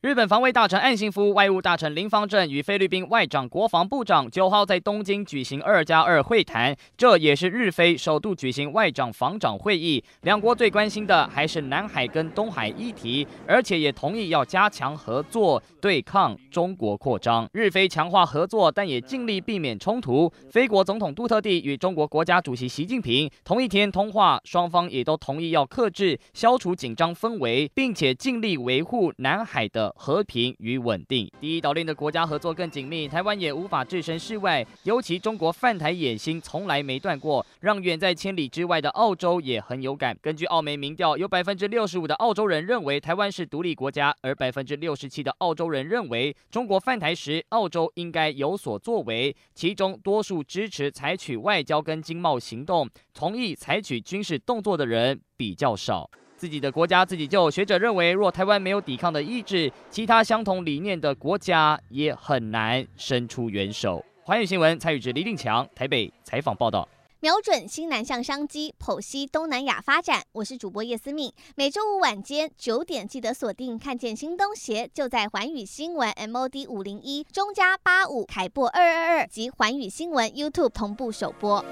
日本防卫大臣岸信夫、外务大臣林芳正与菲律宾外长国防部长九号在东京举行二加二会谈，这也是日菲首度举行外长防长会议。两国最关心的还是南海跟东海议题，而且也同意要加强合作，对抗中国扩张。日菲强化合作，但也尽力避免冲突。菲国总统杜特地与中国国家主席习近平同一天通话，双方也都同意要克制、消除紧张氛围，并且尽力维护南海的。和平与稳定，第一岛链的国家合作更紧密，台湾也无法置身事外。尤其中国犯台野心从来没断过，让远在千里之外的澳洲也很有感。根据澳媒民调，有百分之六十五的澳洲人认为台湾是独立国家，而百分之六十七的澳洲人认为中国犯台时，澳洲应该有所作为。其中多数支持采取外交跟经贸行动，同意采取军事动作的人比较少。自己的国家自己救。学者认为，若台湾没有抵抗的意志，其他相同理念的国家也很难伸出援手。环宇新闻蔡宇哲、李定强台北采访报道。瞄准新南向商机，剖析东南亚发展。我是主播叶思敏，每周五晚间九点记得锁定。看见新东协就在环宇新闻 MOD 五零一中加八五凯擘二二二及环宇新闻 YouTube 同步首播。